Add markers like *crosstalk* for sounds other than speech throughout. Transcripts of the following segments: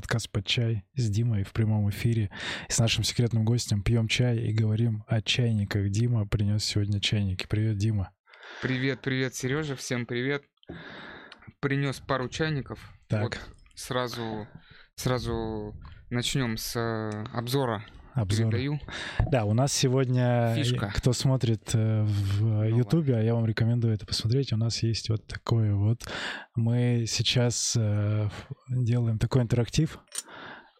подкаст «Под чай» с Димой в прямом эфире. И с нашим секретным гостем пьем чай и говорим о чайниках. Дима принес сегодня чайники. Привет, Дима. Привет, привет, Сережа, всем привет. Принес пару чайников. Так. Вот сразу, сразу начнем с э, обзора. Обзор. Передаю. Да, у нас сегодня, Фишка. кто смотрит э, в Ютубе, а я вам рекомендую это посмотреть, у нас есть вот такое вот. Мы сейчас э, делаем такой интерактив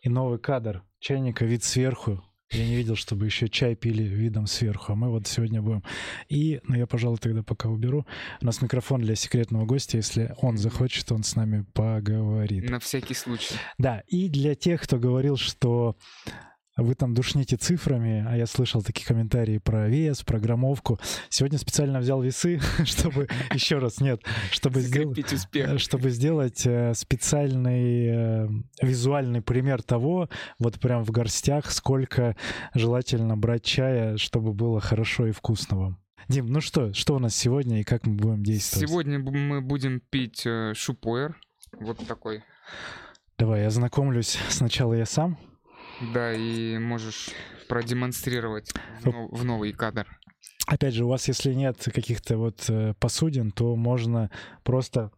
и новый кадр чайника вид сверху. Я не видел, чтобы еще чай пили видом сверху, а мы вот сегодня будем. И, ну я, пожалуй, тогда пока уберу. У нас микрофон для секретного гостя, если он захочет, он с нами поговорит. На всякий случай. Да, и для тех, кто говорил, что вы там душните цифрами, а я слышал такие комментарии про вес, про граммовку. Сегодня специально взял весы, *laughs* чтобы еще раз нет, чтобы сделать, Закрепить успех. чтобы сделать э, специальный э, визуальный пример того, вот прям в горстях, сколько желательно брать чая, чтобы было хорошо и вкусно вам. Дим, ну что, что у нас сегодня и как мы будем действовать? Сегодня мы будем пить э, шупуэр. Вот такой. Давай, я знакомлюсь сначала я сам. Да, и можешь продемонстрировать в, нов- в новый кадр. Опять же, у вас, если нет каких-то вот э, посудин, то можно просто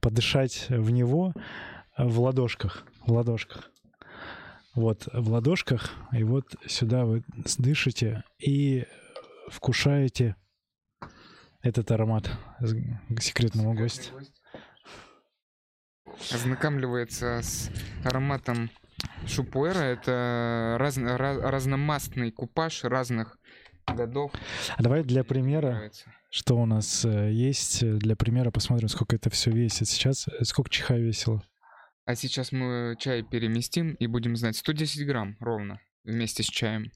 подышать в него э, в ладошках. В ладошках. Вот, в ладошках. И вот сюда вы дышите и вкушаете этот аромат с- к секретному гостю. Ознакомливается с ароматом шупуэра. Это разно- ra- разномастный купаж разных годов. А давай для примера, Нравится. что у нас э, есть, для примера посмотрим, сколько это все весит. Сейчас сколько чиха весило? А сейчас мы чай переместим и будем знать 110 грамм ровно вместе с чаем.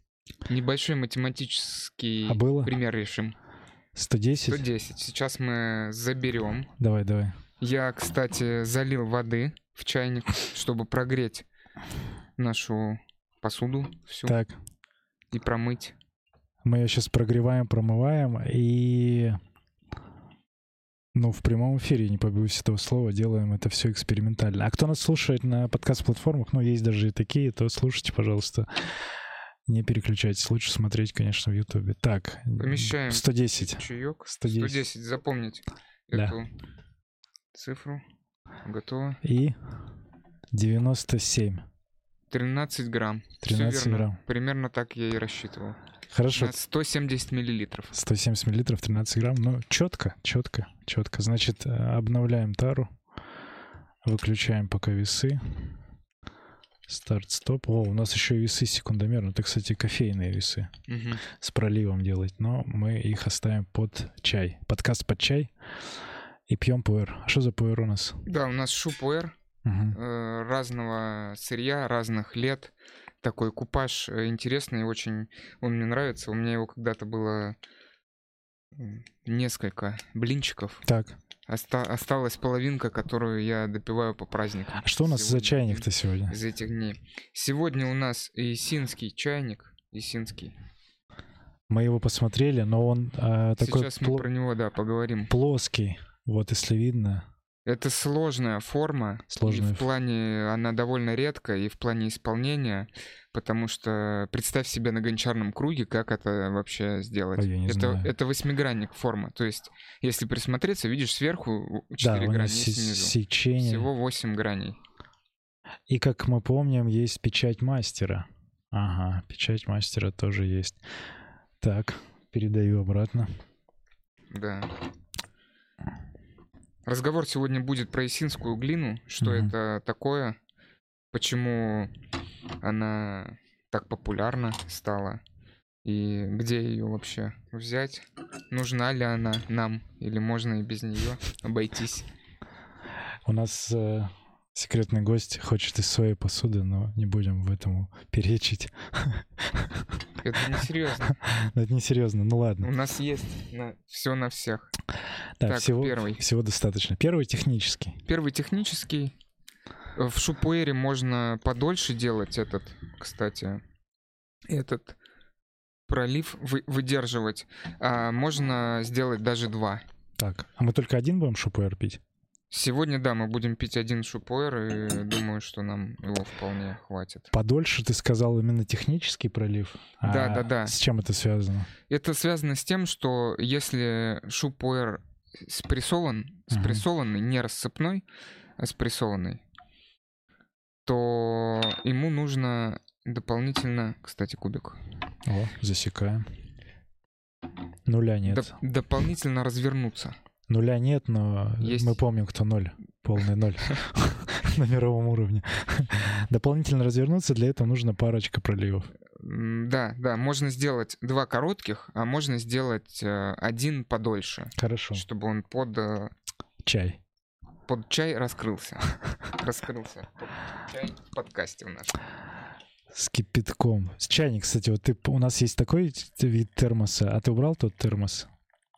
Небольшой математический А было? пример решим. 110? 110. Сейчас мы заберем. Давай, давай. Я, кстати, залил воды в чайник, чтобы прогреть нашу посуду всю Так. и промыть. Мы ее сейчас прогреваем, промываем и... Ну, в прямом эфире, не побоюсь этого слова, делаем это все экспериментально. А кто нас слушает на подкаст-платформах, ну, есть даже и такие, то слушайте, пожалуйста. Не переключайтесь. Лучше смотреть, конечно, в Ютубе. Так, Помещаем 110. Чаек. 110. 110. Запомнить Да. эту цифру. Готово. И 97. 13 грамм. Всё 13 верно. грамм. Примерно так я и рассчитывал. Хорошо. На 170 миллилитров. 170 миллилитров, 13 грамм. Ну, четко, четко, четко. Значит, э, обновляем тару. Выключаем пока весы. Старт-стоп. О, у нас еще и весы секундомерно. Это, кстати, кофейные весы Мгм. с проливом делать. Но мы их оставим под чай. Подкаст под чай. И пьем пуэр. А что за пуэр у нас? Да, у нас шупуэр Мгм. Э, разного сырья, разных лет. Такой купаж э, интересный, очень он мне нравится. У меня его когда-то было несколько блинчиков. Так, Оста- осталась половинка, которую я допиваю по праздникам. а что у нас за Сегодня чайник-то сегодня? Из этих дней. Сегодня у нас исинский чайник. Исинский. Мы его посмотрели, но он э, такой Сейчас мы пло- про него, да, поговорим. плоский. Вот если видно. Это сложная форма. Сложная И в плане она довольно редкая, и в плане исполнения, потому что представь себе на гончарном круге, как это вообще сделать. Не это, знаю. это восьмигранник форма. То есть, если присмотреться, видишь сверху Да, 4 у него грани снизу. сечение. Всего 8 граней. И как мы помним, есть печать мастера. Ага, печать мастера тоже есть. Так, передаю обратно. Да. Разговор сегодня будет про исинскую глину, что Мгм. это такое, почему она так популярна стала и где ее вообще взять, нужна ли она нам или можно и без нее обойтись. У нас э, секретный гость хочет из своей посуды, но не будем в этом перечить. Это не серьезно. Но *laughs* это несерьезно, ну У ладно. нас есть все на всех. Да, так, всего, первый. всего достаточно. Первый технический. Первый технический. В шупуэре можно подольше делать этот, кстати, этот пролив вы- выдерживать. А можно сделать даже два. Так, а мы только один будем шупуэр пить? Сегодня, да, мы будем пить один шупуэр, и думаю, что нам его вполне хватит. Подольше ты сказал именно технический пролив. Да, А да, да. С чем это связано? Это связано с тем, что если шупуэр спрессован, спрессованный, не рассыпной, а спрессованный, то ему нужно дополнительно, кстати, кубик, О, засекаем. Нуля нет. доп- дополнительно развернуться. Нуля нет, но Есть. мы помним, кто ноль. Полный ноль *laughs* *laughs* на мировом уровне. *laughs* Дополнительно развернуться, для этого нужно парочка проливов. Да, да, можно сделать два коротких, а можно сделать э, один подольше, Хорошо. чтобы он под, э, Чай. под чай раскрылся. Раскрылся под чай в подкасте у нас. С кипятком. С чайник, кстати, вот ты, у нас есть такой вид термоса, а ты убрал тот термос?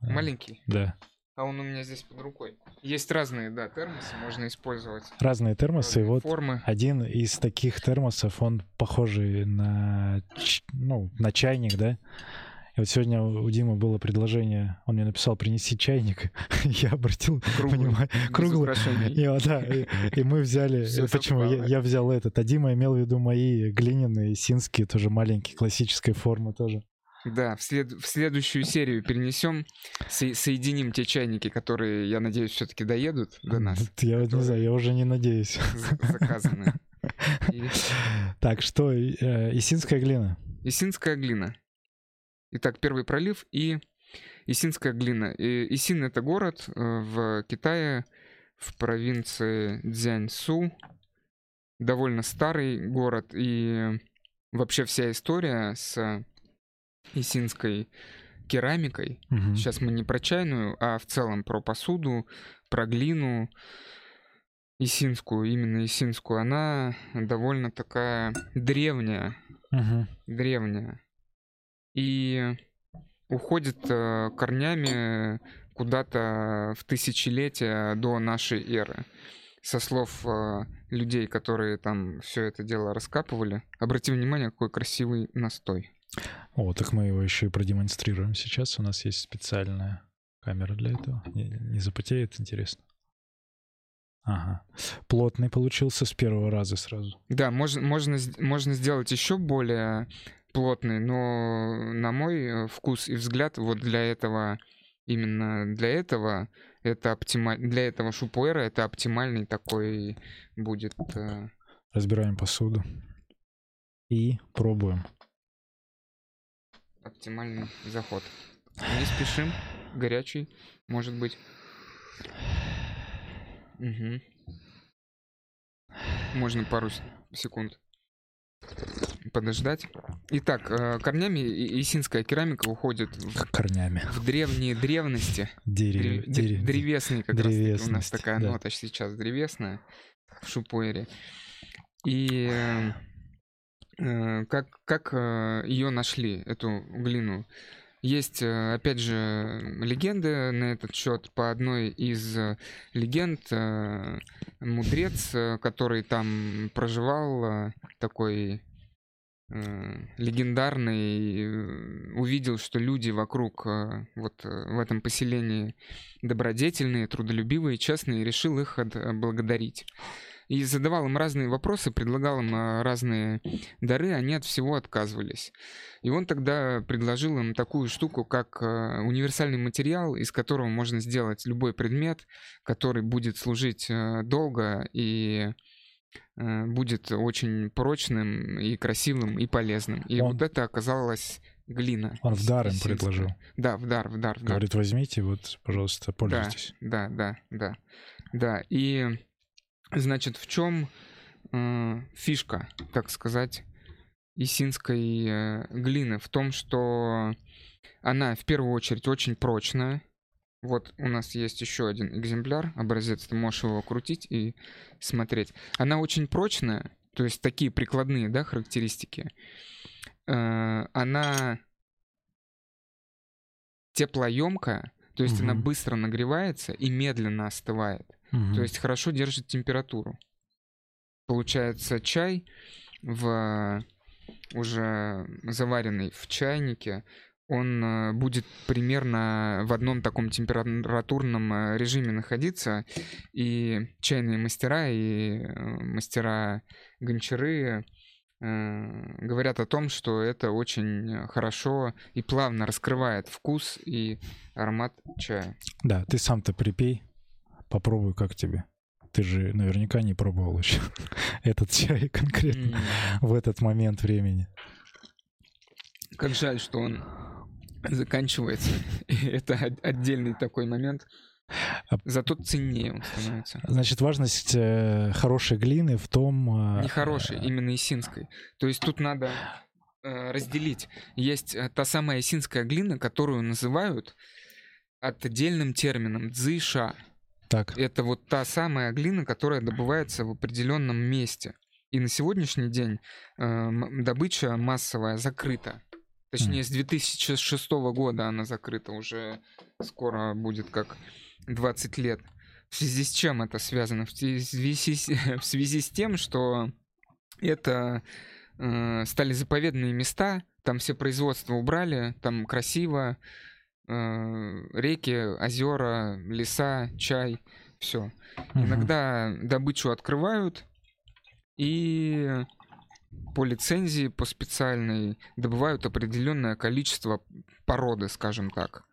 Э, Маленький. Да. А он у меня здесь под рукой. Есть разные, да, термосы, можно использовать. Разные термосы, разные вот формы. один из таких термосов, он похожий на, ну, на чайник, да? И вот сегодня у Димы было предложение, он мне написал принеси чайник, *laughs* я обратил Круглый, внимание, круглый. И, да, и, и мы взяли, Всё почему я, я взял этот, а Дима имел в виду мои глиняные, синские, тоже маленькие, классической формы тоже. Да, в, след- в следующую серию перенесем, со- соединим те чайники, которые, я надеюсь, все-таки доедут до нас, Я вот не знаю, я уже не надеюсь. за- заказаны. *laughs* Так, что, э, Исинская глина? Исинская глина. Итак, первый пролив и Исинская глина. Исин — это город э, в Китае, в провинции Цзяньсу. Довольно старый город, и вообще вся история с исинской керамикой. Мгм. Сейчас мы не про чайную, а в целом про посуду, про глину исинскую, именно исинскую. Она довольно такая древняя, Мгм. древняя. И уходит э, корнями куда-то в тысячелетия до нашей эры. Со слов э, людей, которые там все это дело раскапывали. Обрати внимание, какой красивый настой. О, так мы его еще и продемонстрируем сейчас. У нас есть специальная камера для этого. Не, не запотеет, интересно. Ага. Плотный получился с первого раза сразу. Да, можно, можно, можно сделать еще более плотный, но на мой э, вкус и взгляд, вот для этого, именно для этого, это оптималь... для этого шупуэра это оптимальный такой будет. э, Разбираем посуду. И пробуем. Оптимальный заход. Не спешим, горячий, может быть. Мгм. Можно пару секунд подождать. Итак, э, корнями исинская керамика уходит в, Корнями. в древние древности. Дерев... Древ- дерев- Древесные как раз. У нас такая да. нота сейчас древесная в шупуэре. И э, как, как ее нашли, эту глину? Есть, э, опять же, легенды на этот счет. По одной из э, легенд э, мудрец, э, который там проживал, э, такой э, легендарный, э, увидел, что люди вокруг э, вот э, в этом поселении добродетельные, трудолюбивые, честные, и решил их отблагодарить. И задавал им разные вопросы, предлагал им э, разные дары, они от всего отказывались. И он тогда предложил им такую штуку, как э, универсальный материал, из которого можно сделать любой предмет, который будет служить э, долго и будет очень прочным и красивым и полезным. И Он- вот это оказалось глина. Он в дар им предложил. Да, в дар, в дар, в дар. Говорит, возьмите, вот, пожалуйста, пользуйтесь. Да, да, да, да. И значит, в чем фишка, так сказать, исинской э, глины? В том, что она в первую очередь очень прочная. Вот у нас есть еще один экземпляр, образец, ты можешь его крутить и смотреть. Она очень прочная, то есть такие прикладные, да, характеристики. Э, Она теплоемкая, то есть она Мгм. быстро нагревается и медленно остывает. То есть хорошо держит температуру. Получается чай в уже заваренный в чайнике, он э, будет примерно в одном таком температурном э, режиме находиться, и чайные мастера и э, мастера гончары говорят о том, что это очень хорошо и плавно раскрывает вкус и аромат чая. Да, ты сам-то припей, попробуй, как тебе. Ты же наверняка не пробовал еще *laughs* этот чай конкретно mm. в этот момент времени. Как жаль, что он заканчивается. *laughs* И это отдельный такой момент. Зато ценнее он становится. Значит, важность э, хорошей глины в том... Э, Не хорошей, именно исинской. То есть тут надо э, разделить. Есть э, та самая исинская глина, которую называют отдельным термином дзыша. Так. Это вот та самая глина, которая добывается в определенном месте. И на сегодняшний день э, добыча массовая закрыта. Точнее, с 2006 года она закрыта, уже скоро будет как 20 лет. В связи с чем это связано? В связи, *laughs* в связи с тем, что это э, стали заповедные места, там все производства убрали, там красиво, реки, озера, леса, чай, все. Угу. Иногда добычу открывают, и по лицензии, по специальной, добывают определенное количество породы, скажем так.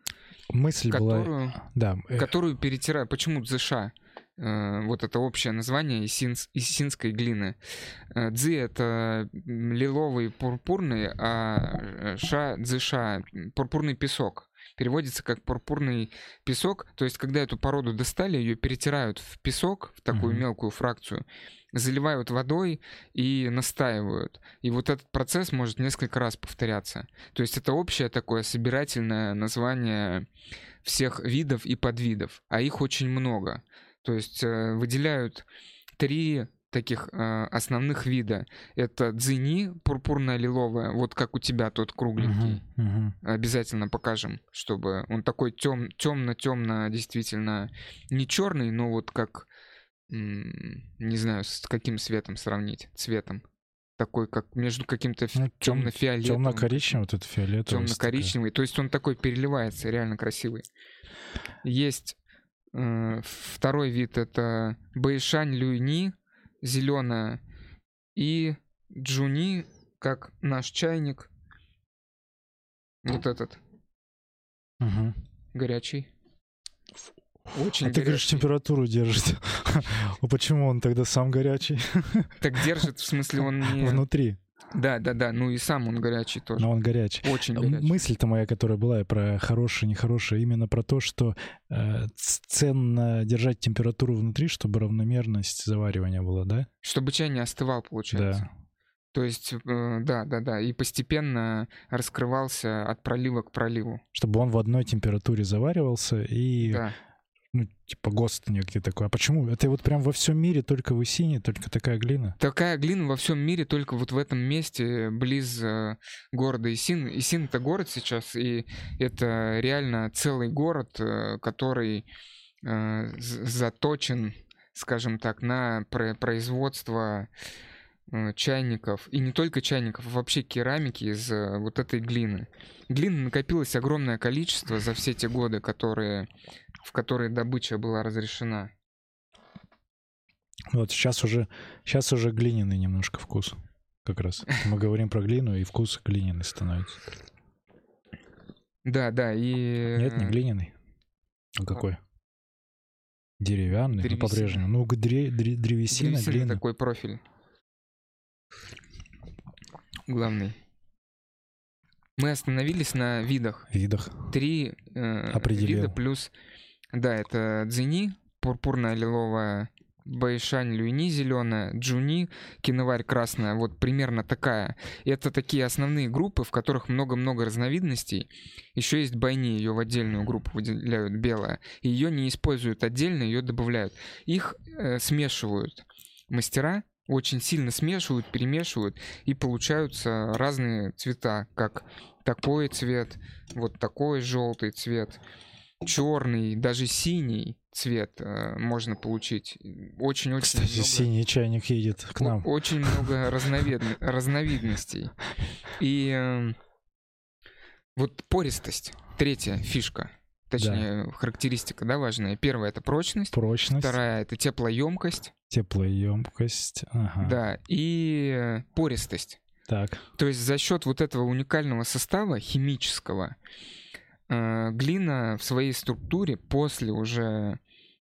Мысль которую, была... Да. Э. Которую перетирают. Почему дзыша? Э, вот это общее название исинс, исинской глины. Э, дзы — это лиловый пурпурный, а ша — дзыша — пурпурный песок переводится как пурпурный песок. То есть, когда эту породу достали, ее перетирают в песок, в такую mm-hmm. мелкую фракцию, заливают водой и настаивают. И вот этот процесс может несколько раз повторяться. То есть это общее такое собирательное название всех видов и подвидов, а их очень много. То есть э, выделяют три таких э, основных вида. Это дзини, пурпурная лиловая, вот как у тебя тот кругленький. Uh-huh, uh-huh. Обязательно покажем, чтобы он такой тем, темно-темно, действительно не черный, но вот как не знаю, с каким светом сравнить, цветом. Такой, как между каким-то ну, темно-фиолетовым. Темно-коричневый, вот это фиолетовый. Темно-коричневый. То есть он такой переливается, реально красивый. Есть э, второй вид, это Бэйшань Люйни, зеленая, и Джуни, как наш чайник. Вот этот. Угу. Горячий. Очень а горячий. ты говоришь, температуру держит. *laughs* а почему он тогда сам горячий? так держит, в смысле он не... Внутри. Да, да, да. Ну и сам он горячий тоже. Но он горячий. Очень горячий. Мысль-то моя, которая была про хорошее, нехорошее, именно про то, что э, ценно держать температуру внутри, чтобы равномерность заваривания была, да? Чтобы чай не остывал, получается. Да. То есть, э, да, да, да, и постепенно раскрывался от пролива к проливу. Чтобы он в одной температуре заваривался и да ну, типа ГОСТ некий такой. А почему? Это вот прям во всем мире только в Исине, только такая глина? Такая глина во всем мире только вот в этом месте, близ э, города Исин. Исин — это город сейчас, и это реально целый город, э, который э, заточен, скажем так, на производство э, чайников, и не только чайников, а вообще керамики из э, вот этой глины. Глины накопилось огромное количество за все те годы, которые в которой добыча была разрешена. Вот сейчас уже, сейчас уже глиняный немножко вкус. Как раз. *laughs* Мы говорим про глину, и вкус глиняный становится. Да, да, и... Нет, не глиняный. А какой? Деревянный, ну, по-прежнему. Ну, дре, дре, древесина, древесина глина. такой профиль. Главный. Мы остановились на видах. Видах. Три э, вида плюс да, это дзини, пурпурная лиловая, Байшань Люйни зеленая, Джуни, киноварь красная, вот примерно такая. Это такие основные группы, в которых много-много разновидностей. Еще есть Байни, ее в отдельную группу выделяют белая. Ее не используют отдельно, ее добавляют. Их э, смешивают мастера, очень сильно смешивают, перемешивают, и получаются разные цвета, как такой цвет, вот такой желтый цвет черный, даже синий цвет э, можно получить. Очень-очень Кстати, много... синий чайник едет к нам. Очень много разновид... разновидностей. *laughs* И э, Вот пористость. Третья фишка. Точнее, характеристика, да, важная. Первая это прочность. Прочность, Вторая это теплоемкость. теплоемкость. Ага. Да. И э, пористость. Так. То есть за счет вот этого уникального состава химического глина в своей структуре после уже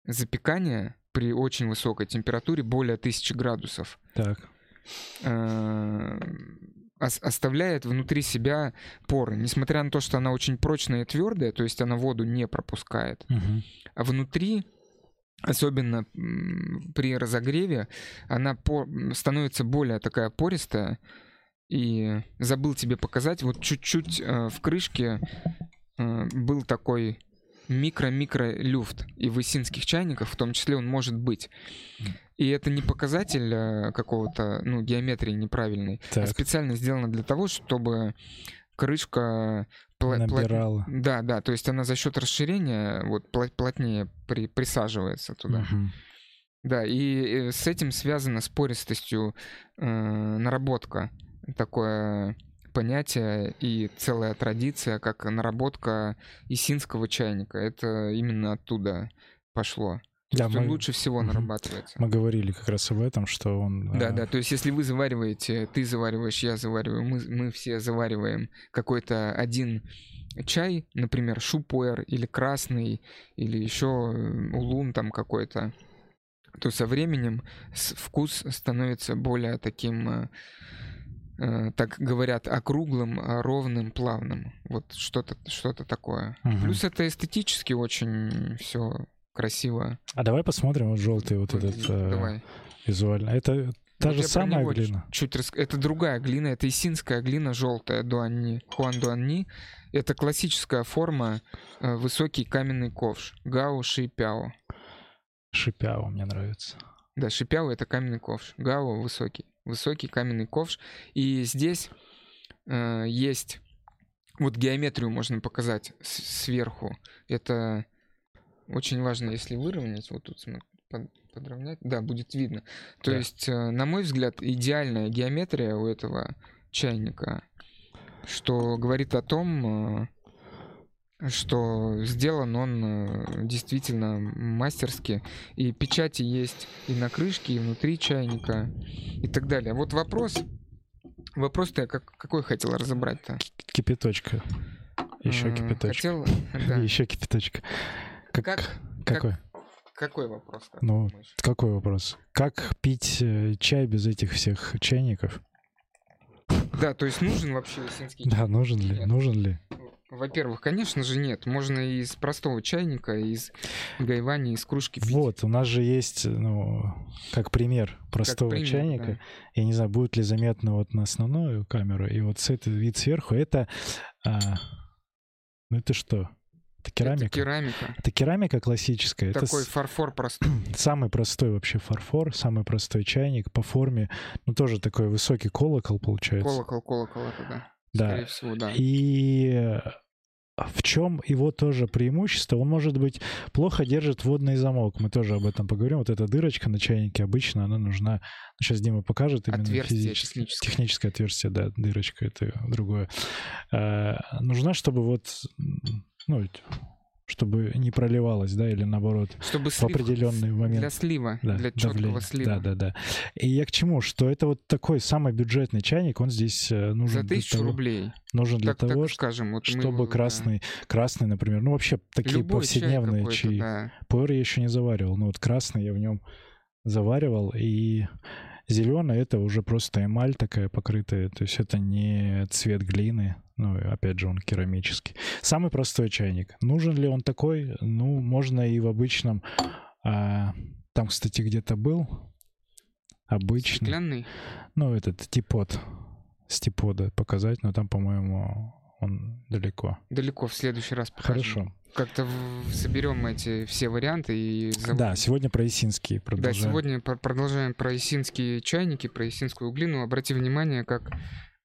запекания при очень высокой температуре, более 1000 градусов, Так. э, ос- оставляет внутри себя поры. Несмотря на то, что она очень прочная и твердая, то есть она воду не пропускает, Мгм. а внутри, особенно при разогреве, она по- становится более такая пористая. И забыл тебе показать, вот чуть-чуть э, в крышке э, был такой микро-микро люфт. И в исинских чайниках в том числе он может быть. И это не показатель э, какого-то, ну, геометрии неправильной, а Так. специально сделано для того, чтобы крышка пла- Набирала. да, да, то есть она за счет расширения вот пла- плотнее при- присаживается туда. Мгм. Да, и э, с этим связана с пористостью э, наработка. Такое понятие и целая традиция, как наработка исинского чайника. Это именно оттуда пошло. То Да, есть он мы- лучше всего нарабатывается. Мы говорили как раз об этом, что он... Да, а, да, то есть если вы завариваете, ты завариваешь, я завариваю, мы, мы все завариваем какой-то один чай, например, шупуэр или красный, или еще улун там какой-то, то со временем вкус становится более таким, э, э, так говорят, округлым, а ровным, плавным. Вот что-то что такое. мгм. Плюс это эстетически очень все красиво. А давай посмотрим вот желтый вот этот э, Давай. визуально. Это та Вот же самая глина? Чуть рас- Это другая глина, это исинская глина желтая дуанни, хуан дуанни. Это классическая форма, э, высокий каменный ковш, гао ши пяо. Шипяо мне нравится. Да, шипяо это каменный ковш, гао высокий, высокий каменный ковш. И здесь э, есть вот геометрию можно показать сверху. Это очень важно, если выровнять, вот тут под- подровнять, да, будет видно. То Да. есть, э, на мой взгляд, идеальная геометрия у этого чайника, что говорит о том, э, что сделан он э, действительно мастерски. И печати есть и на крышке, и внутри чайника, и так далее. Вот вопрос, вопрос-то я как, какой хотел разобрать-то? Кипяточка. Еще Э, кипяточка. Хотел, да. *laughs* Еще кипяточка. Как, Как- какой? Какой вопрос? как Ну? Какой вопрос? Как пить э, чай без этих всех чайников? Да, то есть нужен вообще исинский Да, нужен ли? Нет. Нужен ли? Во-первых, конечно же нет. Можно из простого чайника, из гайвани, из кружки пить. Вот, у нас же есть, ну, как пример простого пример, чайника. да. Я не знаю, будет ли заметно вот на основную камеру. И вот с этой вид сверху, это... а, ну это что? Это керамика? Это керамика. Это керамика классическая. Это Такой с- фарфор простой. *clears throat* самый простой вообще фарфор, самый простой чайник по форме. Ну, тоже такой высокий колокол получается. Колокол, колокол это да. Да. Скорее всего, да. И в чем его тоже преимущество? Он, может быть, плохо держит водный замок. Мы тоже об этом поговорим. Вот эта дырочка на чайнике обычно, она нужна... Сейчас Дима покажет именно Отверстие физически. техническое. Техническое отверстие, да, дырочка, это другое. Э, нужна, чтобы вот, ну, чтобы не проливалось, да, или наоборот, Чтобы в слив... определенный момент. Для слива, Да, для четкого давление. слива. Да, да, да. И я к чему? Что это вот такой самый бюджетный чайник, он здесь э, нужен За тысячу того- рублей. нужен для Так, того, скажем. Вот чтобы его, да. красный, красный, например, ну вообще такие Любой чай повседневные какой-то, чаи. да. Пуэр я еще не заваривал, но вот красный я в нем заваривал, и зеленый это уже просто эмаль такая покрытая, то есть это не цвет глины, ну опять же он керамический. Самый простой чайник. Нужен ли он такой? Ну, можно и в обычном. а, там, кстати, где-то был обычный. Стеклянный. Ну, этот типод с типода показать, но там, по-моему, он далеко. Далеко в следующий раз покажем. Хорошо. Как-то соберем эти все варианты и заводим. Да, сегодня про Исинский Да, продолжаем. сегодня пр- продолжаем про исинские чайники, про исинскую глину. Обрати внимание, как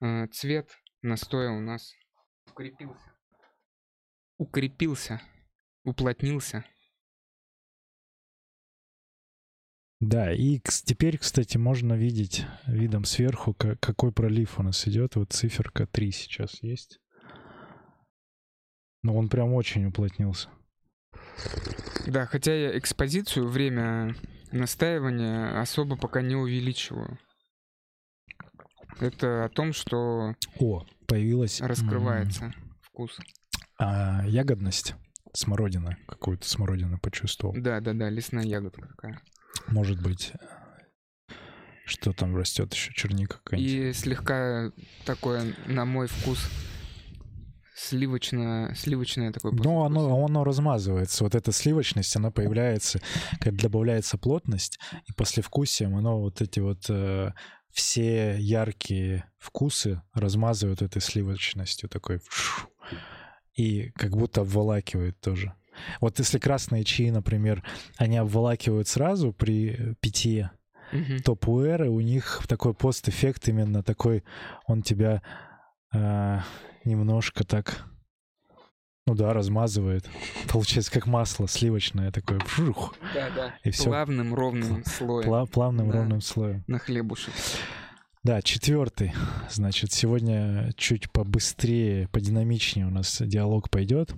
э, цвет настоя у нас укрепился. Укрепился. Уплотнился. Да, и теперь, кстати, можно видеть видом сверху, ка- какой пролив у нас идет. Вот циферка 3 сейчас есть. Но он прям очень уплотнился. Да, хотя я экспозицию, время настаивания особо пока не увеличиваю. Это о том, что О, появилась... м, раскрывается вкус. а, ягодность. Смородина. Какую-то смородину почувствовал. Да, да, да, лесная ягодка какая. Может быть, что там растет еще? Черника какая-нибудь. И слегка такое, на мой вкус, сливочное, сливочное такое. Но оно, оно размазывается. Вот эта сливочность, она появляется, когда добавляется плотность, и послевкусием оно вот эти вот э, все яркие вкусы размазывают этой сливочностью такой. И как будто обволакивает тоже. Вот если красные чаи, например, они обволакивают сразу при питье, Мгм. то пуэры у них такой пост-эффект именно такой, он тебя э, немножко так, ну да, размазывает. Получается как масло сливочное такое, вжух, Да, да. и все Плавным, ровным слоем плавным Да. ровным слоем. на хлебушек. Да, четвертый. Значит, сегодня чуть побыстрее, подинамичнее у нас диалог пойдет.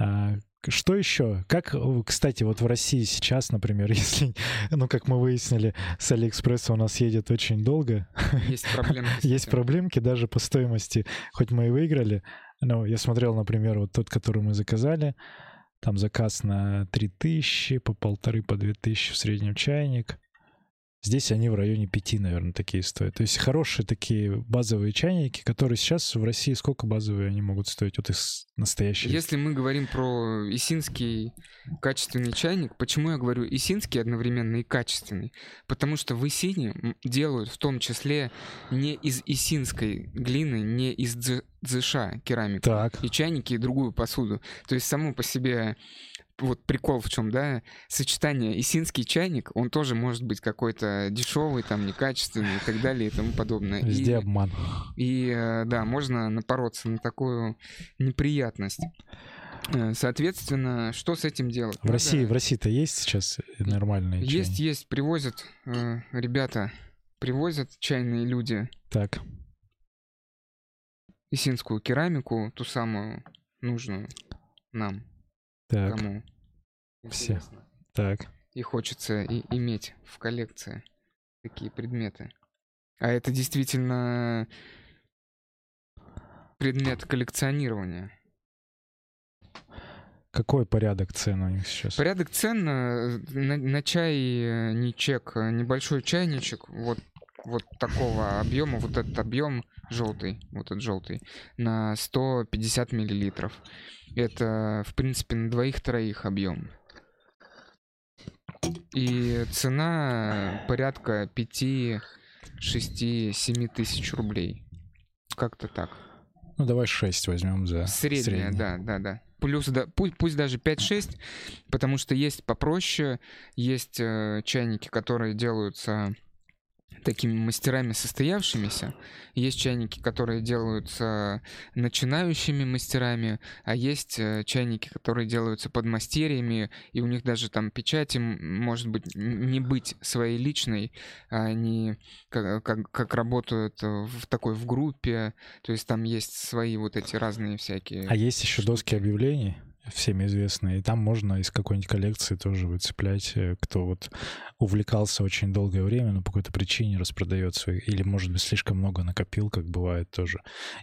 А, что еще? Как, кстати, вот в России сейчас, например, *laughs* если, ну, как мы выяснили, с Алиэкспресса у нас едет очень долго, Есть проблемы. с *laughs* Есть проблемки даже по стоимости, хоть мы и выиграли. Но я смотрел, например, вот тот, который мы заказали, там заказ на 3000, по полторы, по 2000 в среднем чайник. Здесь они в районе 5, наверное, такие стоят. То есть хорошие такие базовые чайники, которые сейчас в России сколько базовые они могут стоить? Вот из настоящих. Если мы говорим про исинский качественный чайник, почему я говорю исинский одновременно и качественный? Потому что в Исине делают в том числе не из исинской глины, не из дзы- дзыша керамику. Так, И чайники, и другую посуду. То есть само по себе вот прикол в чем, да, сочетание исинский чайник, он тоже может быть какой-то дешевый, там, некачественный и так далее и тому подобное. везде И- обман. и э, да, можно напороться на такую неприятность. Э, Соответственно, что с этим делать? В России, в России-то есть сейчас нормальные Есть, чайники? есть, привозят э, ребята, привозят чайные люди Так, исинскую керамику, ту самую нужную нам, так, кому Все. так. И хочется и иметь в коллекции такие предметы. А это действительно предмет коллекционирования. Какой порядок цен у них сейчас? Порядок цен э, на, на чай э, не чек, э, небольшой чайничек, вот, вот такого объема, вот этот объем желтый, вот этот желтый, на 150 миллилитров. Это, в принципе, на двоих-троих объем. И цена порядка 5, 6, 7 тысяч рублей. Как-то так. Ну, давай 6 возьмем за Средняя, средний. да, да, да. Плюс, да, пусть, пусть даже 5-6, потому что есть попроще, есть э, чайники, которые делаются такими мастерами состоявшимися, есть чайники, которые делаются начинающими мастерами, а есть э, чайники, которые делаются подмастерьями, и у них даже там печать им может быть не быть своей личной, а они как, как, как работают в такой в группе, то есть там есть свои вот эти разные всякие. А есть еще доски объявлений, всем известные, и там можно из какой-нибудь коллекции тоже выцеплять, э, кто вот увлекался очень долгое время, но по какой-то причине распродает свои, или, может быть, слишком много накопил, как бывает тоже.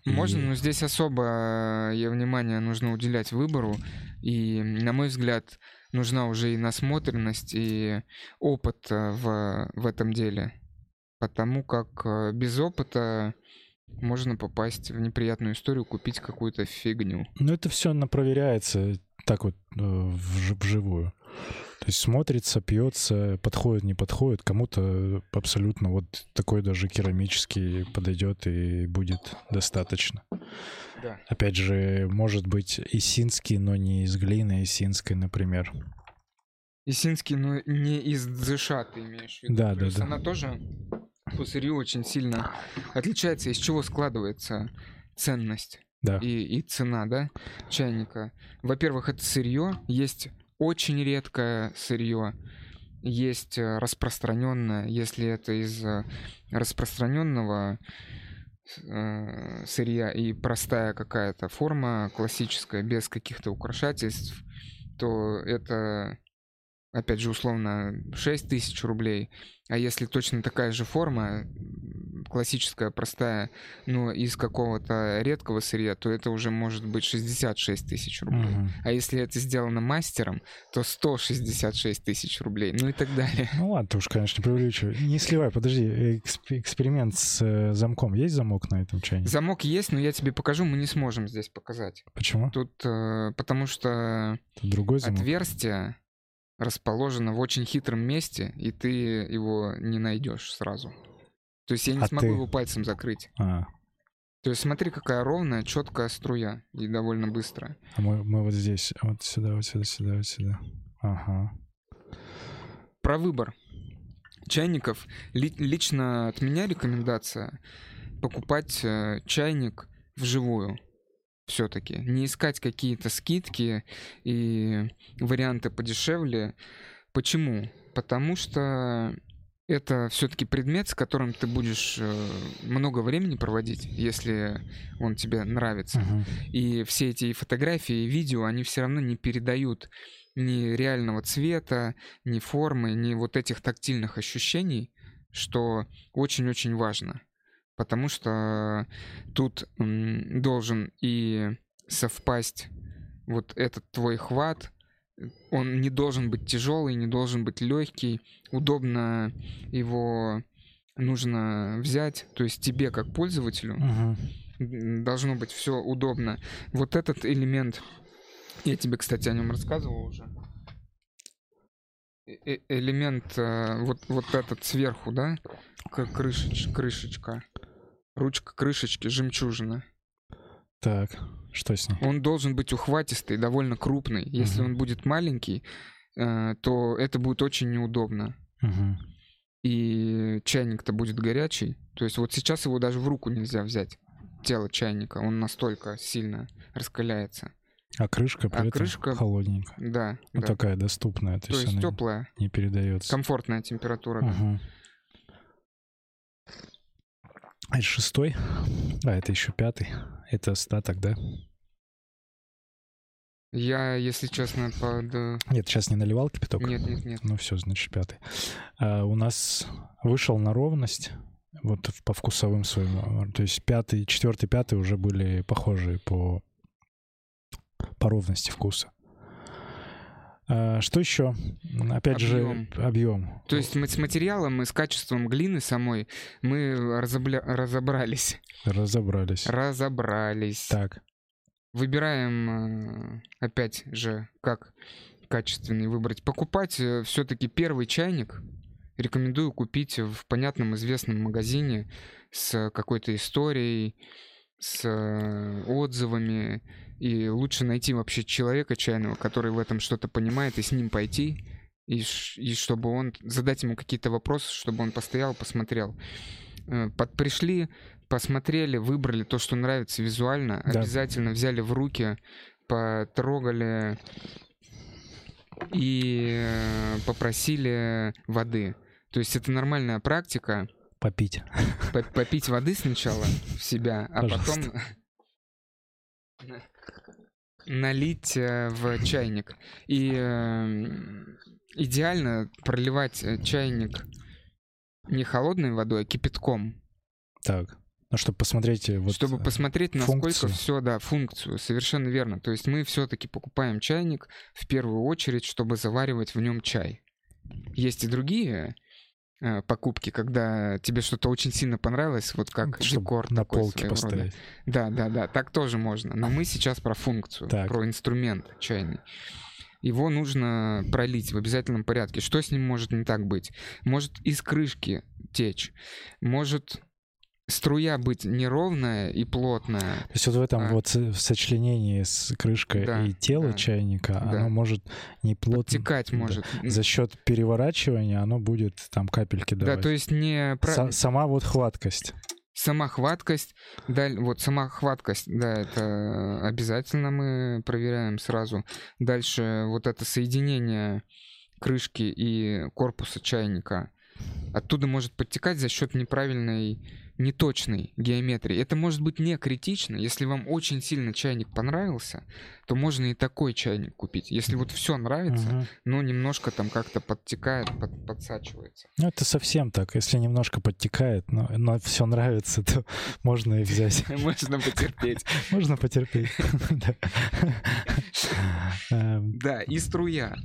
И- Можно, но здесь особо э, внимание нужно уделять выбору. И, на мой взгляд, нужна уже и насмотренность, и опыт э, в, в этом деле. Потому как без опыта можно попасть в неприятную историю, купить какую-то фигню. Ну, это все проверяется так вот э, вж- вживую. То есть смотрится, пьется, подходит, не подходит. Кому-то абсолютно вот такой даже керамический подойдет и будет достаточно. Да. Опять же, может быть исинский, но не из глины исинской, например. Исинский, но не из дзыша ты имеешь в виду. Да, да, Плюс да. она тоже по сырью очень сильно отличается, из чего складывается ценность. Да. и, и цена, да, чайника. Во-первых, это сырье, есть очень редкое сырье, есть распространенное, если это из э, распространенного э, сырья и простая какая-то форма классическая, без каких-то украшательств, то это, опять же, условно 6 тысяч рублей. А если точно такая же форма, классическая, простая, но из какого-то редкого сырья, то это уже может быть 66 тысяч рублей. Мгм. А если это сделано мастером, то 166 тысяч рублей, ну и так далее. Ну ладно, ты уж, конечно, преувеличивай. Не сливай, подожди, эксп- эксперимент с э, замком. Есть замок на этом чайнике? Замок есть, но я тебе покажу, мы не сможем здесь показать. Почему? Тут, э, потому что Тут другой замок. отверстие расположено в очень хитром месте, и ты его не найдешь сразу. То есть я не А смогу ты? его пальцем закрыть. А, То есть смотри, какая ровная, четкая струя и довольно быстрая. а мы, мы вот здесь, вот сюда, вот сюда, сюда, вот сюда. Ага. Про выбор чайников. Ли- лично от меня рекомендация покупать э, чайник вживую все-таки. Не искать какие-то скидки и варианты подешевле. Почему? Потому что это все-таки предмет, с которым ты будешь э, много времени проводить, если он тебе нравится. Мгм. И все эти фотографии и видео, они все равно не передают ни реального цвета, ни формы, ни вот этих тактильных ощущений, что очень-очень важно. Потому что тут должен и совпасть вот этот твой хват, он не должен быть тяжелый, не должен быть легкий, удобно его нужно взять, то есть тебе как пользователю м, должно быть все удобно. Вот этот элемент, я тебе, кстати, о нем рассказывал уже. Э- э- элемент э, вот, вот этот сверху, да, как крышеч, крышечка, ручка крышечки, жемчужина. Так, что с ним? Он должен быть ухватистый, довольно крупный. Если он будет маленький, э, то это будет очень неудобно. Мгм. И чайник-то будет горячий. То есть вот сейчас его даже в руку нельзя взять. Тело чайника, он настолько сильно раскаляется. А крышка при А этом крышка- холодненькая. Да, Ну, да. такая доступная, то, То есть есть она теплая, не передается. комфортная температура. да. А это шестой? А, это еще пятый. Это остаток, да? Я, если честно, под... Нет, сейчас не наливал кипяток? Нет, нет, нет. Ну все, значит, пятый. А, у нас вышел на ровность, вот по вкусовым своим. То есть пятый, четвертый, пятый уже были похожие по, по ровности вкуса. А, что еще? Опять Объем. же, объем. То есть мы с материалом и с качеством глины самой мы разобля- разобрались. Разобрались. Разобрались. Так. Выбираем, э, опять же, как качественный выбрать. Покупать все-таки первый чайник. Рекомендую купить в понятном известном магазине с какой-то историей, с э, отзывами. И лучше найти вообще человека чайного, который в этом что-то понимает, и с ним пойти. И, и чтобы он задать ему какие-то вопросы, чтобы он постоял, посмотрел. Э, Под, пришли, посмотрели, выбрали то, что нравится визуально, Да. обязательно взяли в руки, потрогали и э, попросили воды. То есть это нормальная практика. Попить. По- Попить воды сначала в себя, а Пожалуйста. потом *laughs* налить э, в чайник. И э, идеально проливать э, чайник не холодной водой, а кипятком. Так. Ну, чтобы посмотреть э, вот... чтобы посмотреть, насколько функцию. все, да, функцию, совершенно верно. То есть мы все-таки покупаем чайник в первую очередь, чтобы заваривать в нем чай. Есть и другие покупки, когда тебе что-то очень сильно понравилось, вот как чтоб декор на такой полке своего рода. поставить. Да, да, да, так тоже можно. Но мы сейчас про функцию, Так. про инструмент чайный. Его нужно пролить в обязательном порядке. Что с ним может не так быть? Может из крышки течь, может струя быть неровная и плотная. То есть вот в этом А. вот сочленении с крышкой Да, и тело да, чайника, да. оно может не плотно... Текать да. может. За счет переворачивания оно будет там капельки Да, давать. то есть не Са- сама вот хваткость. сама хваткость, даль- вот сама хваткость, да, это обязательно мы проверяем сразу. Дальше вот это соединение крышки и корпуса чайника. Оттуда может подтекать за счет неправильной неточной геометрии. Это может быть не критично. Если вам очень сильно чайник понравился, то можно и такой чайник купить. Если вот все нравится, Мгм. но немножко там как-то подтекает, под- подсачивается. Ну, это совсем так. Если немножко подтекает, но, но все нравится, то *laughs* можно и взять. *laughs* Можно потерпеть. *laughs* Можно потерпеть. Эм, Да, и струя.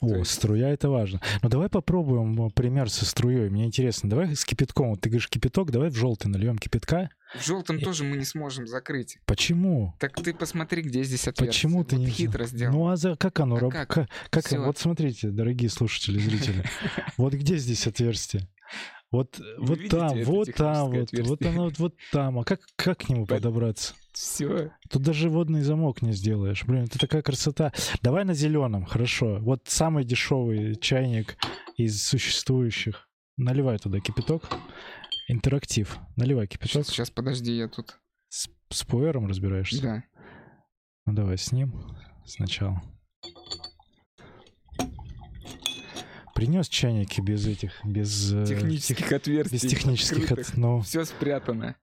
О, есть- струя это важно. Ну давай попробуем э, пример со струей. Мне интересно. Давай с кипятком. Вот ты говоришь кипяток, давай в желтый нальем кипятка. В желтом тоже мы не сможем закрыть. Почему? Так ты посмотри, где здесь отверстие. Почему ты Вот не хитро сделал. Ну а за как оно А раб- как? ка- как Всё. Вот смотрите, дорогие слушатели, зрители. *laughs* Вот где здесь отверстие? Вот, вот там, вот там, вот, вот оно вот, там. А как, как к нему Под- подобраться? Все. Тут даже водный замок не сделаешь. Блин, это такая красота. Давай на зеленом, хорошо. Вот самый дешевый чайник из существующих. Наливай туда кипяток. Интерактив. Наливай кипяток. Сейчас, подожди, я тут. С, с пуэром разбираешься? Да. Ну давай с ним сначала. Принес чайники без этих, без э, Технических тех- отверстий. без технических. открытых. от- Ну, Все спрятано.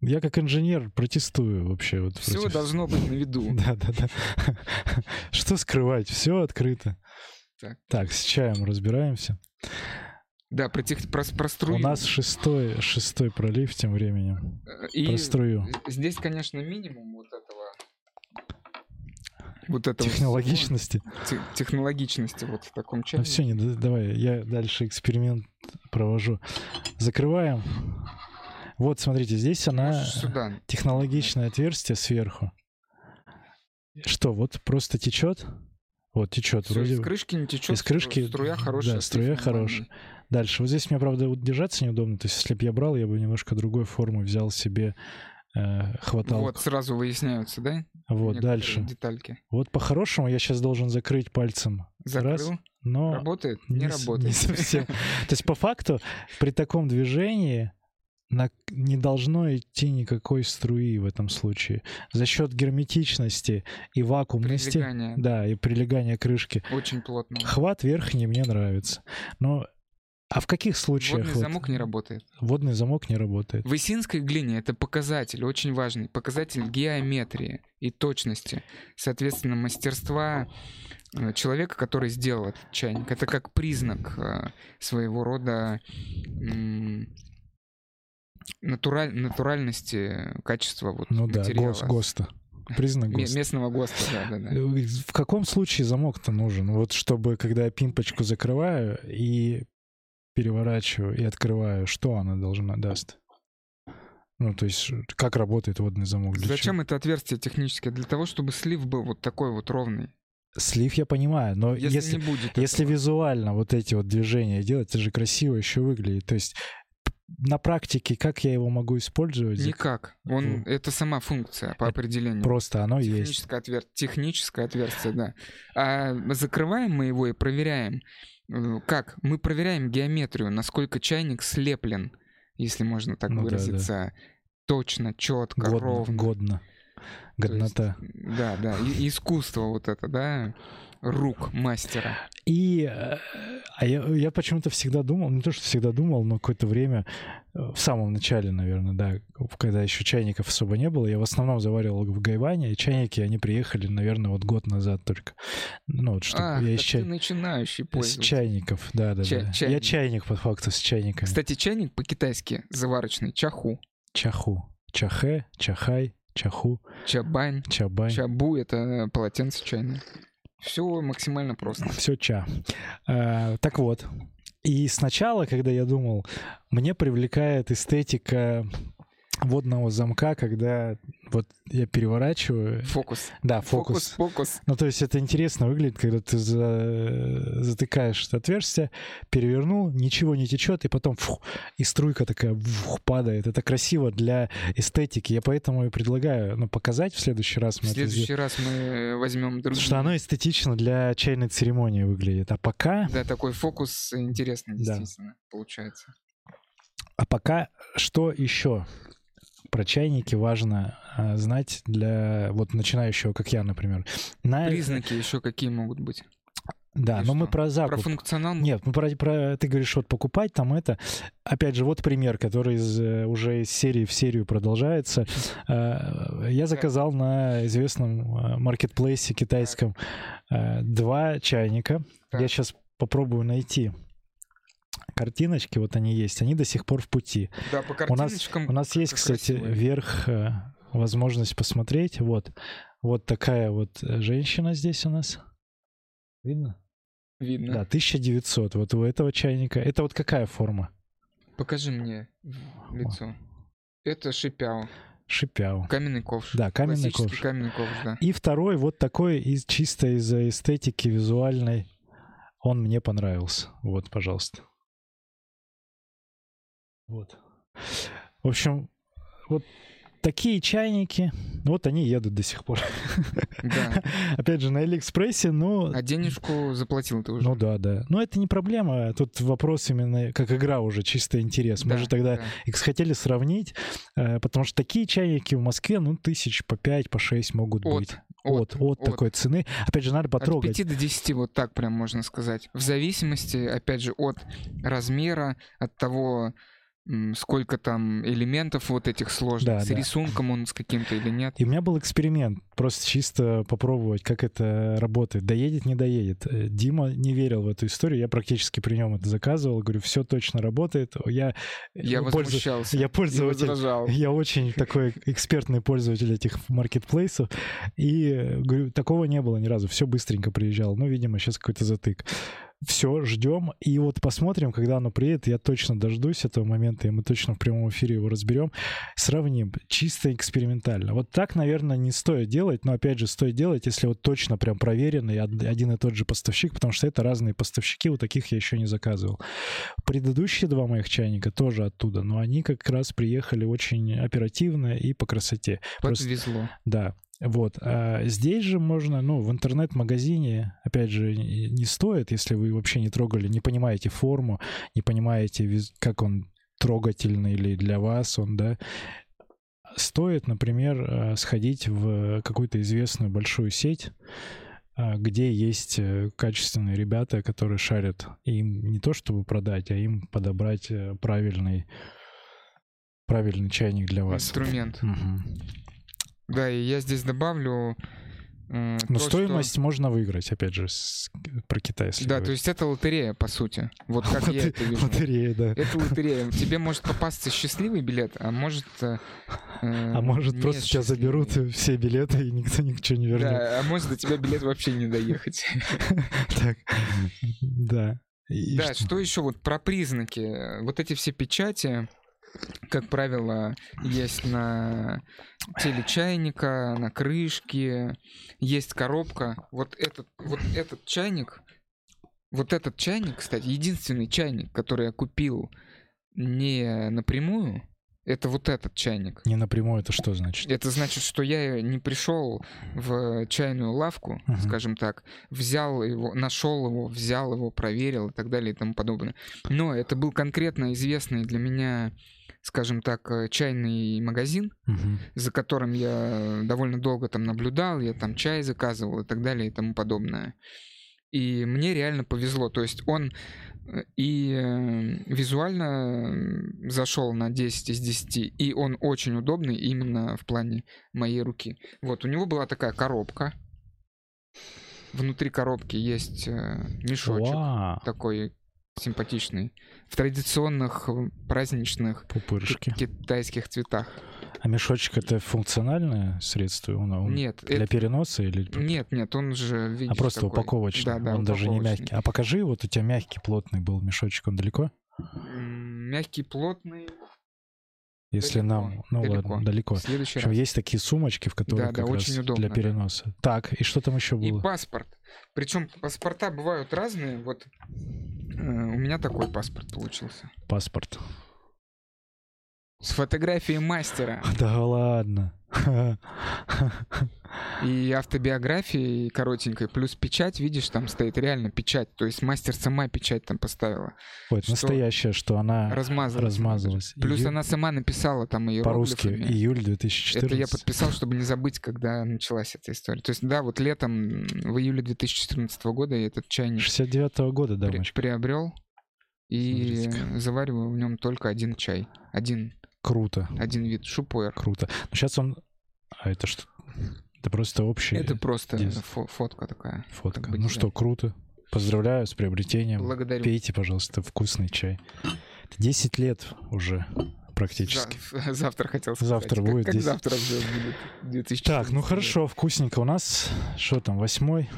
Я как инженер протестую вообще. Вот Все против- должно быть на виду. Да, да, да. Что скрывать? Все открыто. Так. Так, с чаем разбираемся. Да, про, тех, про, про струю. У нас шестой, шестой пролив тем временем. Э, И Про струю. здесь, конечно, минимум вот этого. Вот этого Технологичности. всего. Те- технологичности вот в таком Ну чайнике. все, не, давай, я дальше эксперимент провожу. Закрываем. Вот, смотрите, здесь она сюда. технологичное отверстие сверху. Что, вот просто течет? Вот течет Всё, вроде. из крышки не течет. Из крышки, Струя хорошая. да, струя хорошая. Дальше. Вот здесь мне, правда, держаться неудобно. То есть, если бы я брал, я бы немножко другой формы взял себе э, хваталку. Вот сразу выясняются, да? Вот, некоторые дальше. Детальки. Вот по-хорошему я сейчас должен закрыть пальцем. Закрыл. Раз, но Работает? Не, с- работает. не совсем. *laughs* То есть, по факту, при таком движении на- не должно идти никакой струи в этом случае. За счет герметичности и вакуумности, Прилегание. да, и прилегания крышки, Очень плотно. хват верхний мне нравится. Но а в каких случаях Водный вот замок не работает. водный замок не работает? В исинской глине это показатель, очень важный, показатель геометрии и точности, соответственно, мастерства э, человека, который сделал этот чайник. Это как признак э, своего рода натураль- натуральности качества вот Ну да, материала. гос, ГОСТа. *laughs* Признак ГОСТа. местного ГОСТа, да, да, да. Э, В каком случае замок-то нужен? Вот чтобы, когда я пимпочку закрываю и переворачиваю и открываю, что она должна даст? Ну, то есть, как работает водный замок? Для Зачем это отверстие техническое? Для того, чтобы слив был вот такой вот ровный. чего? Слив я понимаю, но Если, если, не будет если этого. визуально вот эти вот движения делать, это же красиво еще выглядит. То есть на практике как я его могу использовать? Никак. Он, Ну. это сама функция по Это определению. Просто оно есть. Техническое, отвер... Техническое отверстие, да. А закрываем мы его и проверяем. Э, Как? Мы проверяем геометрию, насколько чайник слеплен, если можно так Ну да, выразиться. Точно, четко, Годно. ровно. годно. То есть, Годнота. да, да. И искусство вот это, да, рук мастера. И э, а я, я почему-то всегда думал, не то, что всегда думал, но какое-то время, э, в самом начале, наверное, да, когда еще чайников особо не было, я в основном заваривал в Гайване, и чайники, они приехали, наверное, вот год назад только. Ну, вот что Ах, я из, чай- начинающий пользователь. чайников, да-да-да. Чай- Я чайник. чайник, по факту, с чайниками. Кстати, чайник по-китайски заварочный. Чаху. Чаху. Чахе, чахай, чаху, Чабань. чабань. Чабу — это полотенце чайное. Все максимально просто. *laughs* Все ча. А, так вот. И сначала, когда я думал, мне привлекает эстетика водного замка, когда вот я переворачиваю. Фокус. Да, фокус. Фокус. Ну, то есть это интересно выглядит, когда ты за- затыкаешь это отверстие, перевернул, ничего не течет, и потом фух, и струйка такая фух, падает. Это красиво для эстетики. Я поэтому и предлагаю ну, показать в следующий раз. В мы сделаем. следующий раз мы возьмем другие. Что оно эстетично для чайной церемонии выглядит. А пока, Да, такой фокус интересный, Да. действительно, получается. а пока что еще про чайники важно а, знать для вот начинающего, как я, например. На, Признаки еще какие могут быть? Да, Или но мы что? про Про закуп. функционал? Нет, ну про, про- ты говоришь, вот покупать там это. Опять же, вот пример, который из, э, уже из серии в серию продолжается. Э, Я заказал на известном э, маркетплейсе китайском э, два чайника. Я сейчас попробую найти картиночки, вот они есть. Они до сих пор в пути. Да, по У нас, картиночкам. у нас есть, кстати, красиво. вверх э, возможность посмотреть. Вот, вот такая вот э, женщина здесь у нас. Видно? Видно. Да, 1900. Вот у этого чайника. Это вот какая форма? Покажи мне лицо. Это шипяо. Шипяо. Каменный ковш. Да, каменный ковш. каменный ковш, да. И второй вот такой из чисто из-за эстетики визуальной. Он мне понравился. Вот, пожалуйста. Вот. В общем, вот такие чайники, вот они едут до сих пор. Да. Опять же, на Алиэкспрессе, ну... А денежку заплатил ты уже. Ну да, да. Но это не проблема. Тут вопрос именно как игра уже, чисто интерес. Мы Да, же тогда да. их хотели сравнить, э, потому что такие чайники в Москве, ну, тысяч по 5, по 6 могут От, быть. От, от, такой цены. Опять же, надо От потрогать. 5 до 10, вот так прям можно сказать. В зависимости, опять же, от размера, от того, сколько там элементов вот этих сложных, Да, с да. рисунком он с каким-то или нет. И у меня был эксперимент, просто чисто попробовать, как это работает. Доедет, не доедет. Э, Дима не верил в эту историю, я практически при нем это заказывал. Говорю, все точно работает. Я, Я э, пользу- возмущался. Я пользователь. возражал. Я очень такой экспертный пользователь этих маркетплейсов. И э, говорю, такого не было ни разу. Все быстренько приезжало. Ну, видимо, сейчас какой-то затык. Все, ждем. И вот посмотрим, когда оно приедет. Я точно дождусь этого момента, и мы точно в прямом эфире его разберем. Сравним. Чисто экспериментально. Вот так, наверное, не стоит делать, но опять же, стоит делать, если вот точно прям проверенный од- один и тот же поставщик, потому что это разные поставщики, у таких я еще не заказывал. Предыдущие два моих чайника тоже оттуда, но они как раз приехали очень оперативно и по красоте. Просто- Подвезло. да, вот. А здесь же можно, ну, в интернет-магазине, опять же, не стоит, если вы вообще не трогали, не понимаете форму, не понимаете, как он трогательный или для вас он, да, стоит, например, э, сходить в какую-то известную большую сеть, а, где есть э, качественные ребята, которые шарят. И им не то чтобы продать, а им подобрать э, правильный, правильный чайник для вас. Инструмент. Мгм. Да, и я здесь добавлю... э, Но то, что- стоимость можно выиграть, опять же, с- про Китай. если Да, то говорить. есть это лотерея, по сути. Вот как я это вижу. Лотерея, да. Это лотерея. *laughs* Тебе может попасться счастливый билет, а может... э, А может, просто несчастливый. заберут все билеты, и никто ничего не вернет. Да, а может до тебя билет вообще не доехать. *laughs* Так, да. И Да, что? что еще вот про признаки? Вот эти все печати, как правило, есть на теле чайника, на крышке, есть коробка. Вот этот, вот этот чайник, вот этот чайник, кстати, единственный чайник, который я купил не напрямую, это вот этот чайник. Не напрямую это что значит? Это значит, что я не пришел в чайную лавку, Мгм. скажем так, взял его, нашел его, взял его, проверил и так далее и тому подобное. Но это был конкретно известный для меня, скажем так, э, чайный магазин, Мгм. за которым я довольно долго там наблюдал, я там чай заказывал и так далее и тому подобное. И мне реально повезло. То есть он э, и э, визуально зашел на 10 из 10, и он очень удобный именно в плане моей руки. Вот, у него была такая коробка. Внутри коробки есть мешочек Вау, такой симпатичный. В традиционных э, праздничных ки- пупырышки. китайских цветах. А мешочек это функциональное средство? Он, он Нет, для это- переноса или... Нет, нет, он же, А видишь, просто такой. упаковочный. Да, да, он даже не упаковочный. мягкий. А покажи, вот у тебя мягкий, плотный был мешочек, он далеко? Мягкий, плотный. Если Далеко, нам... Ну далеко. ладно, далеко. В общем, раз. есть такие сумочки, в которых Да, да, как очень раз удобно, для да. переноса. Так, и что там еще И было? паспорт. Причем паспорта бывают разные. Вот э, у меня такой паспорт получился. Паспорт. С фотографией мастера. *laughs* Да ладно. И автобиографии коротенькой, плюс печать, видишь, там стоит реально печать. То есть мастер сама печать там поставила. Ой, это настоящая, что она размазалась. размазалась. Плюс она сама написала там ее По-русски, июль 2014. Это я подписал, чтобы не забыть, когда началась эта история. То есть, да, вот летом, в июле 2014 года я этот чайник 69-го года, да, при, приобрел. И Смотрите. завариваю в нем только один чай. Один. Круто. Один вид. Шупуэр. Круто. Но сейчас он... А это что? Это просто общий... Это просто фо- фотка такая. Фотка. Как бы ну что, круто. Поздравляю с приобретением. Благодарю. Пейте, пожалуйста, вкусный чай. 10 лет уже практически. За, завтра хотел сказать. Завтра будет. Как, как завтра будет 2000 Так, ну хорошо, вкусненько. У нас, что там, восьмой?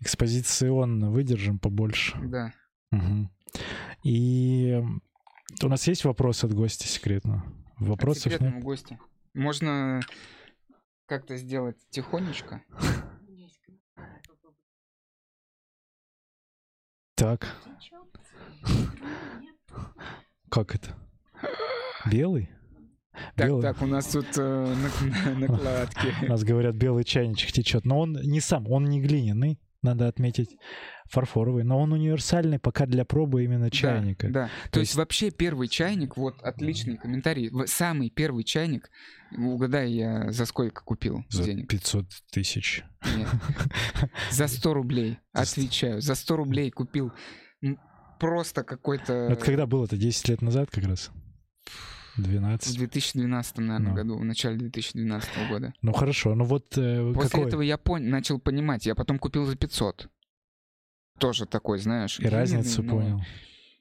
Экспозиционно выдержим побольше. Да. Угу. И у нас есть вопрос от гостя секретно? Вопросов от нет? гостя. Можно как-то сделать тихонечко. Так. Как это? Белый? Так, белый. так, у нас тут э, накладки. *laughs* У нас говорят, белый чайничек течет. Но он не сам, он не глиняный надо отметить, фарфоровый, но он универсальный пока для пробы именно чайника. Да, да. То, То есть... есть вообще первый чайник, вот отличный комментарий, самый первый чайник, угадай, я за сколько купил за денег? 500 тысяч. Нет, *laughs* за 100 рублей, отвечаю, за 100 рублей купил просто какой-то... Это когда было? Это 10 лет назад как раз? 12. В 2012, наверное, ну. году, в начале 2012 года. Ну хорошо, ну вот э, После какой? этого я пон- начал понимать, я потом купил за 500. Тоже такой, знаешь. И разницу но... понял.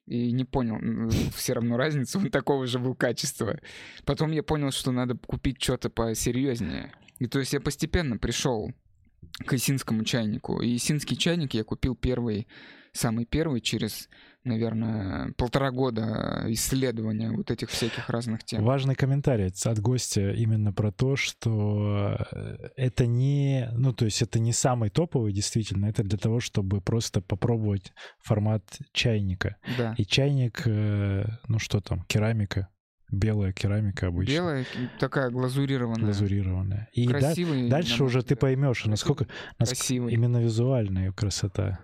И не понял *laughs* все равно разницу, он такого же был качества. Потом я понял, что надо купить что-то посерьезнее. И то есть я постепенно пришел к исинскому чайнику. И исинский чайник я купил первый, самый первый через наверное, полтора года исследования вот этих всяких разных тем. Важный комментарий от гостя именно про то, что э, это не, ну, то есть это не самый топовый, действительно, это для того, чтобы просто попробовать формат чайника. Да. И чайник, э, ну что там, керамика, белая керамика обычно. Белая, такая глазурированная. Глазурированная. И Красивый, да, дальше уже ты поймешь, насколько, насколько именно визуальная красота.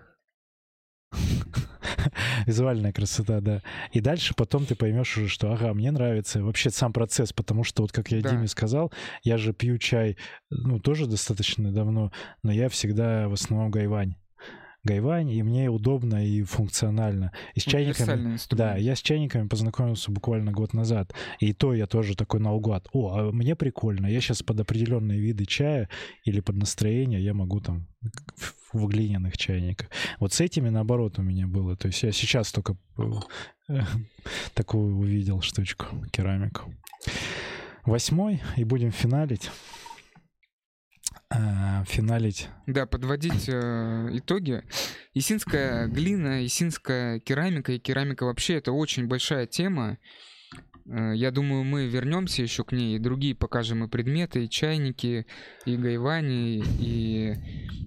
*laughs* Визуальная красота, да. И дальше потом ты поймешь уже, что, ага, мне нравится вообще сам процесс, потому что вот как я да. Диме сказал, я же пью чай, ну, тоже достаточно давно, но я всегда в основном гайвань гайвань, и мне удобно и функционально. И с чайниками... Да, я с чайниками познакомился буквально год назад. И то я тоже такой наугад. О, а мне прикольно. Я сейчас под определенные виды чая или под настроение я могу там в глиняных чайниках. Вот с этими наоборот у меня было. То есть я сейчас только э, такую увидел штучку, керамику. Восьмой, и будем финалить э, финалить. Да, подводить э, итоги. Исинская глина, исинская керамика и керамика вообще это очень большая тема. Э, я думаю, мы вернемся еще к ней, и другие покажем и предметы, и чайники, и гайвани, и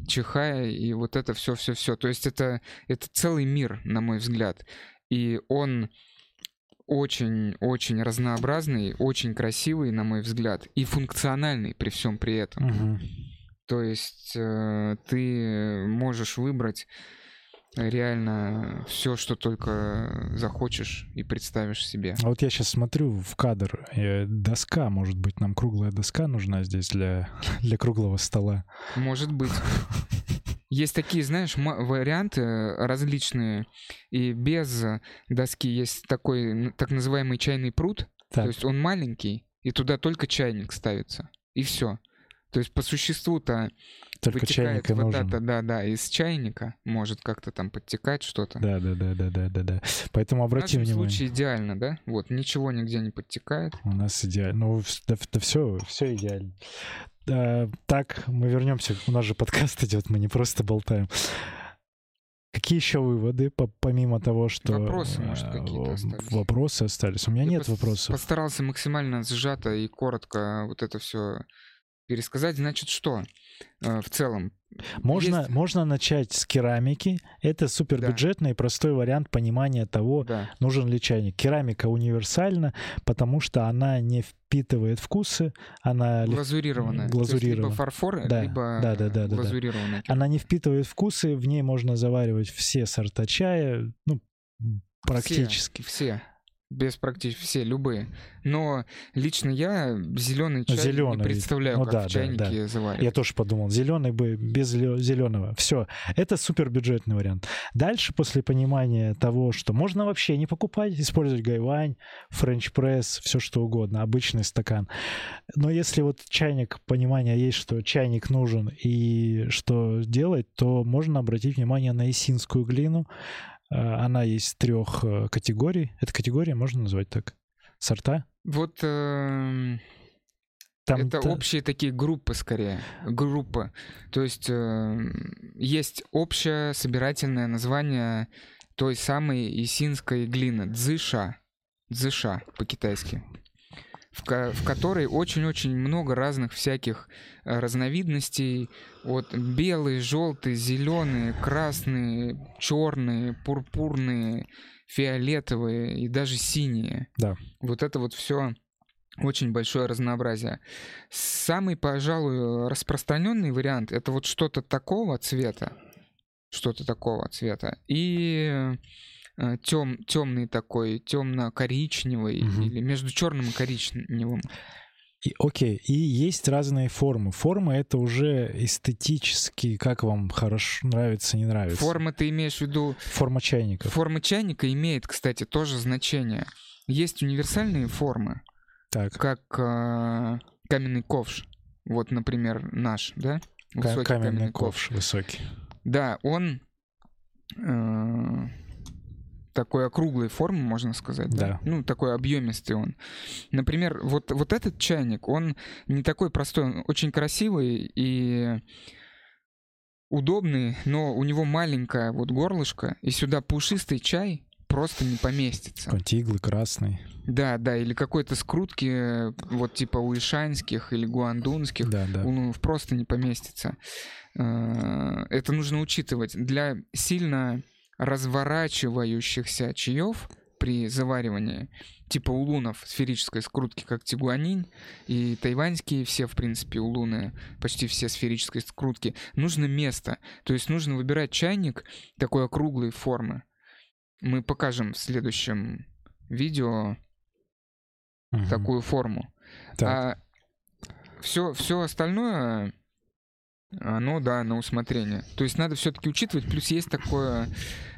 чихая, и вот это все-все-все. То есть это, это целый мир, на мой взгляд. И он очень-очень разнообразный, очень красивый, на мой взгляд, и функциональный при всем при этом. Угу. То есть э, ты можешь выбрать реально все, что только захочешь и представишь себе. А вот я сейчас смотрю в кадр, э, доска, может быть, нам круглая доска нужна здесь для, *laughs* для круглого стола? Может быть. *laughs* Есть такие, знаешь, варианты различные, и без доски есть такой так называемый чайный пруд, так. то есть он маленький, и туда только чайник ставится, и все. То есть по существу-то только вытекает чайника вода, нужен. да, да, из чайника может как-то там подтекать что-то. Да, да, да, да, да, да, да. Поэтому обрати внимание. В нашем случае идеально, да? Вот ничего нигде не подтекает. У нас идеально. Ну, да, да все, все идеально. Да, так, мы вернемся. У нас же подкаст идет, мы не просто болтаем. Какие еще выводы, помимо того, что... Вопросы, может, какие-то остались? Вопросы остались. У меня Я нет вопросов. Постарался максимально сжато и коротко вот это все пересказать, значит, что э, в целом? Можно, Есть- можно начать с керамики. Это супербюджетный и простой вариант понимания того, Да. нужен ли чайник. Керамика универсальна, потому что она не впитывает вкусы, она, Глазурированная. Глазурирована. либо фарфор, Да, либо да, да, да, да, да. глазурированная. она не впитывает вкусы, в ней можно заваривать все сорта чая, ну, практически. Все. Без практически все, любые. Но лично я зеленый чай зелёный, не представляю, ну как да, в да, чайнике Я заваривать. тоже подумал, зеленый бы без зеленого. Все, это супер бюджетный вариант. Дальше, после понимания того, что можно вообще не покупать, использовать гайвань, френч пресс, все что угодно, обычный стакан. Но если вот чайник, понимание есть, что чайник нужен и что делать, то можно обратить внимание на исинскую глину. Э, Она есть трех э, категорий. Это категория, можно назвать так? Сорта? Вот эм, Там это та- общие такие группы скорее. Группы. То есть эм, есть общее собирательное название той самой исинской глины. Дзыша. Дзыша по-китайски. В, ко- в которой очень-очень много разных всяких э, разновидностей. Вот белые, желтые, зеленые, красные, черные, пурпурные, фиолетовые и даже синие. Да. Вот это вот все очень большое разнообразие. Самый, пожалуй, распространенный вариант это вот что-то такого цвета, что-то такого цвета и тем, темный такой, темно-коричневый Мгм. или между черным и коричневым. И, окей, и есть разные формы. Формы это уже эстетически, как вам хорошо нравится, не нравится. Форма ты имеешь в виду Форма чайников. Форма чайника имеет, кстати, тоже значение. Есть универсальные формы, Так, как э, каменный ковш. Вот, например, наш, да? Высокий каменный ковш высокий. Да, он э, такой округлой формы, можно сказать. Да. Да. Ну, такой объемистый он. Например, вот, вот этот чайник, он не такой простой, он очень красивый и удобный, но у него маленькое вот горлышко, и сюда пушистый чай просто не поместится. Какой-нибудь иглы красный. Да, да, или какой-то скрутки, э, вот типа у ишанских или гуандунских, Да, да. он просто не поместится. Э, Это нужно учитывать. Для сильно разворачивающихся чаев при заваривании, типа улунов сферической скрутки, как тигуанинь, и тайваньские все, в принципе, улуны, почти все сферической скрутки, нужно место. То есть нужно выбирать чайник такой округлой формы. Мы покажем в следующем видео Мгм. такую форму. Так, А все, все остальное, оно, да, на усмотрение. То есть надо все-таки учитывать, плюс есть такое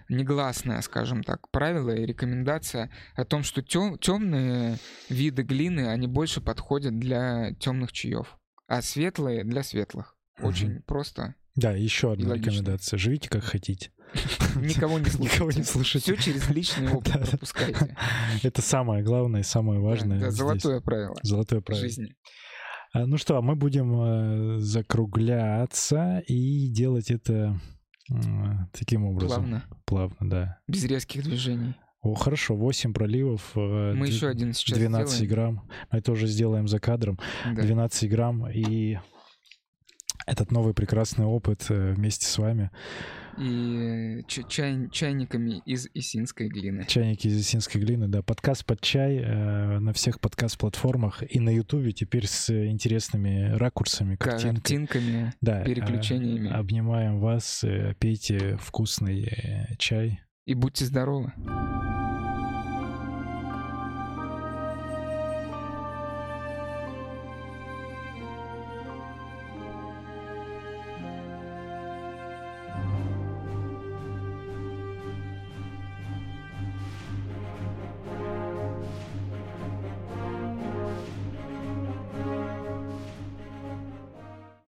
негласное, скажем так, правило и рекомендация о том, что темные виды глины, они больше подходят для темных чаев, а светлые для светлых. Очень просто. Да, еще одна логично. рекомендация. Живите как хотите. *laughs* Никого не слушайте. Никого не слушайте. Все через личный опыт *laughs* пропускайте. Это самое главное и самое важное. Да, золотое правило Золотое правило. жизни. А, Ну что, мы будем э, закругляться и делать это таким образом. Плавно, Плавно, да. без резких движений. О, хорошо, 8 проливов. э, Мы еще один сейчас 12 сделаем. грамм. Мы это уже сделаем за кадром. Да. 12 грамм и этот новый прекрасный опыт э, вместе с вами. И чай- чайниками из исинской глины. Чайники из осинской глины, да. Подкаст под чай э, на всех подкаст-платформах и на Ютубе теперь с интересными ракурсами, картинкой. Картинками, Да, э, переключениями. обнимаем вас, э, пейте вкусный э, чай. И будьте здоровы.